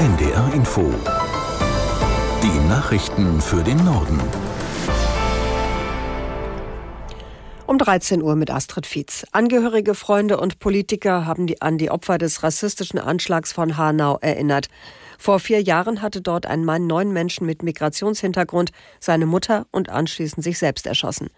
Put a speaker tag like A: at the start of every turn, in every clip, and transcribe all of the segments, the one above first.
A: NDR Info. Die Nachrichten für den Norden.
B: Um 13 Uhr mit Astrid Fietz. Angehörige, Freunde und Politiker haben die, an die Opfer des rassistischen Anschlags von Hanau erinnert. Vor vier Jahren hatte dort ein Mann neun Menschen mit Migrationshintergrund, seine Mutter und anschließend sich selbst erschossen.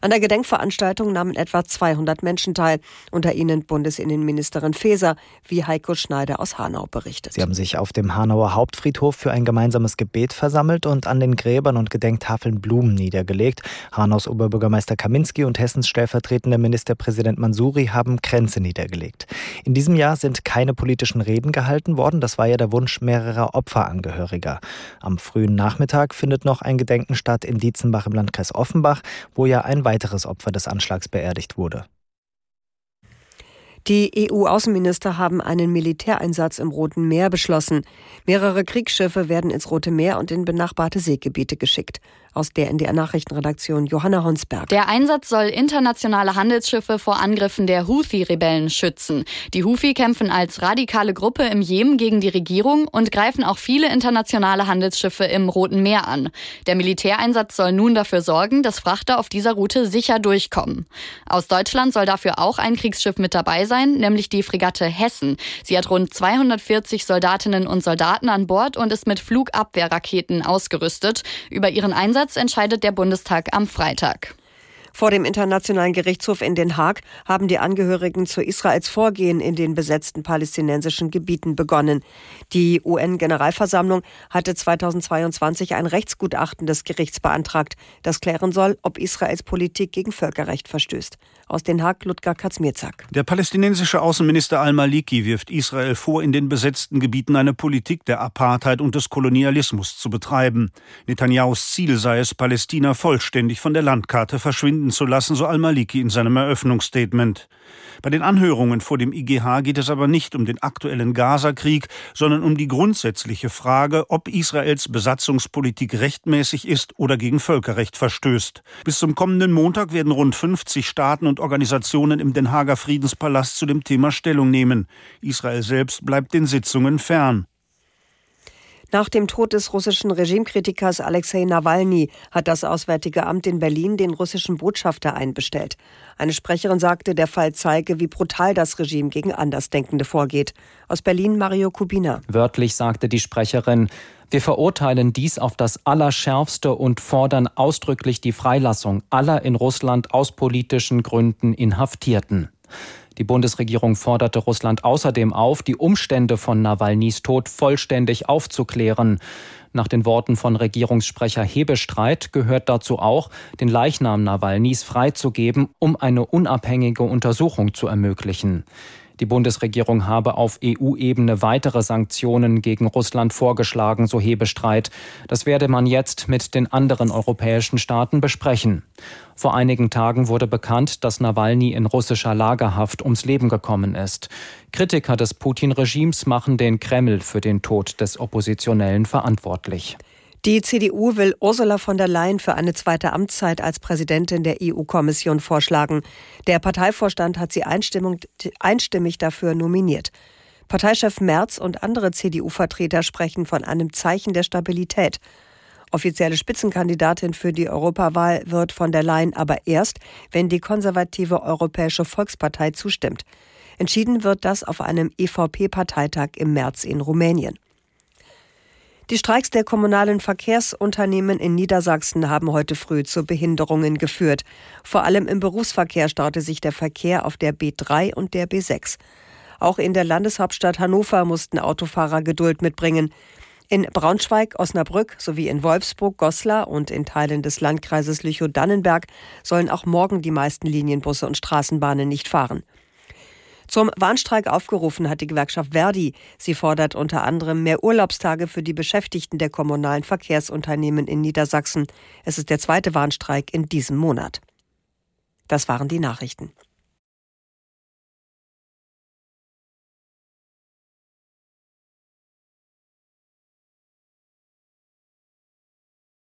B: An der Gedenkveranstaltung nahmen etwa 200 Menschen teil, unter ihnen Bundesinnenministerin Faeser, wie Heiko Schneider aus Hanau berichtet.
C: Sie haben sich auf dem Hanauer Hauptfriedhof für ein gemeinsames Gebet versammelt und an den Gräbern und Gedenktafeln Blumen niedergelegt. Hanaus Oberbürgermeister Kaminski und Hessens stellvertretender Ministerpräsident Mansuri haben Kränze niedergelegt. In diesem Jahr sind keine politischen Reden gehalten worden. Das war ja der Wunsch mehrerer Opferangehöriger. Am frühen Nachmittag findet noch ein Gedenken statt in Dietzenbach im Landkreis Offenbach, wo ja ein weiteres Opfer des Anschlags beerdigt wurde.
B: Die EU-Außenminister haben einen Militäreinsatz im Roten Meer beschlossen. Mehrere Kriegsschiffe werden ins Rote Meer und in benachbarte Seegebiete geschickt. Aus der NDR Nachrichtenredaktion Johanna Honsberg.
D: Der Einsatz soll internationale Handelsschiffe vor Angriffen der Houthi-Rebellen schützen. Die Houthi kämpfen als radikale Gruppe im Jemen gegen die Regierung und greifen auch viele internationale Handelsschiffe im Roten Meer an. Der Militäreinsatz soll nun dafür sorgen, dass Frachter auf dieser Route sicher durchkommen. Aus Deutschland soll dafür auch ein Kriegsschiff mit dabei sein, nämlich die Fregatte Hessen. Sie hat rund 240 Soldatinnen und Soldaten an Bord und ist mit Flugabwehrraketen ausgerüstet. Über ihren Einsatz entscheidet der Bundestag am Freitag.
B: Vor dem Internationalen Gerichtshof in Den Haag haben die Angehörigen zu Israels Vorgehen in den besetzten palästinensischen Gebieten begonnen. Die UN-Generalversammlung hatte 2022 ein Rechtsgutachten des Gerichts beantragt, das klären soll, ob Israels Politik gegen Völkerrecht verstößt. Aus Den Haag Ludger Katzmirzak.
E: Der palästinensische Außenminister al-Maliki wirft Israel vor, in den besetzten Gebieten eine Politik der Apartheid und des Kolonialismus zu betreiben. Netanyahus Ziel sei es, Palästina vollständig von der Landkarte verschwinden zu lassen, so al-Maliki in seinem Eröffnungsstatement. Bei den Anhörungen vor dem IGH geht es aber nicht um den aktuellen Gaza-Krieg, sondern um die grundsätzliche Frage, ob Israels Besatzungspolitik rechtmäßig ist oder gegen Völkerrecht verstößt. Bis zum kommenden Montag werden rund 50 Staaten und Organisationen im Den Haager Friedenspalast zu dem Thema Stellung nehmen. Israel selbst bleibt den Sitzungen fern.
B: Nach dem Tod des russischen Regimekritikers Alexei Nawalny hat das Auswärtige Amt in Berlin den russischen Botschafter einbestellt. Eine Sprecherin sagte, der Fall zeige, wie brutal das Regime gegen Andersdenkende vorgeht. Aus Berlin Mario Kubina.
F: Wörtlich sagte die Sprecherin, wir verurteilen dies auf das Allerschärfste und fordern ausdrücklich die Freilassung aller in Russland aus politischen Gründen Inhaftierten. Die Bundesregierung forderte Russland außerdem auf, die Umstände von Nawalnys Tod vollständig aufzuklären. Nach den Worten von Regierungssprecher Hebestreit gehört dazu auch, den Leichnam Nawalnys freizugeben, um eine unabhängige Untersuchung zu ermöglichen. Die Bundesregierung habe auf EU-Ebene weitere Sanktionen gegen Russland vorgeschlagen, so Hebestreit. Das werde man jetzt mit den anderen europäischen Staaten besprechen. Vor einigen Tagen wurde bekannt, dass Nawalny in russischer Lagerhaft ums Leben gekommen ist. Kritiker des Putin-Regimes machen den Kreml für den Tod des Oppositionellen verantwortlich.
B: Die CDU will Ursula von der Leyen für eine zweite Amtszeit als Präsidentin der EU-Kommission vorschlagen. Der Parteivorstand hat sie einstimmig dafür nominiert. Parteichef Merz und andere CDU-Vertreter sprechen von einem Zeichen der Stabilität. Offizielle Spitzenkandidatin für die Europawahl wird von der Leyen aber erst, wenn die konservative Europäische Volkspartei zustimmt. Entschieden wird das auf einem EVP-Parteitag im März in Rumänien. Die Streiks der kommunalen Verkehrsunternehmen in Niedersachsen haben heute früh zu Behinderungen geführt. Vor allem im Berufsverkehr staute sich der Verkehr auf der B3 und der B6. Auch in der Landeshauptstadt Hannover mussten Autofahrer Geduld mitbringen. In Braunschweig, Osnabrück sowie in Wolfsburg, Goslar und in Teilen des Landkreises Lüchow-Dannenberg sollen auch morgen die meisten Linienbusse und Straßenbahnen nicht fahren. Zum Warnstreik aufgerufen hat die Gewerkschaft Verdi. Sie fordert unter anderem mehr Urlaubstage für die Beschäftigten der kommunalen Verkehrsunternehmen in Niedersachsen. Es ist der zweite Warnstreik in diesem Monat. Das waren die Nachrichten.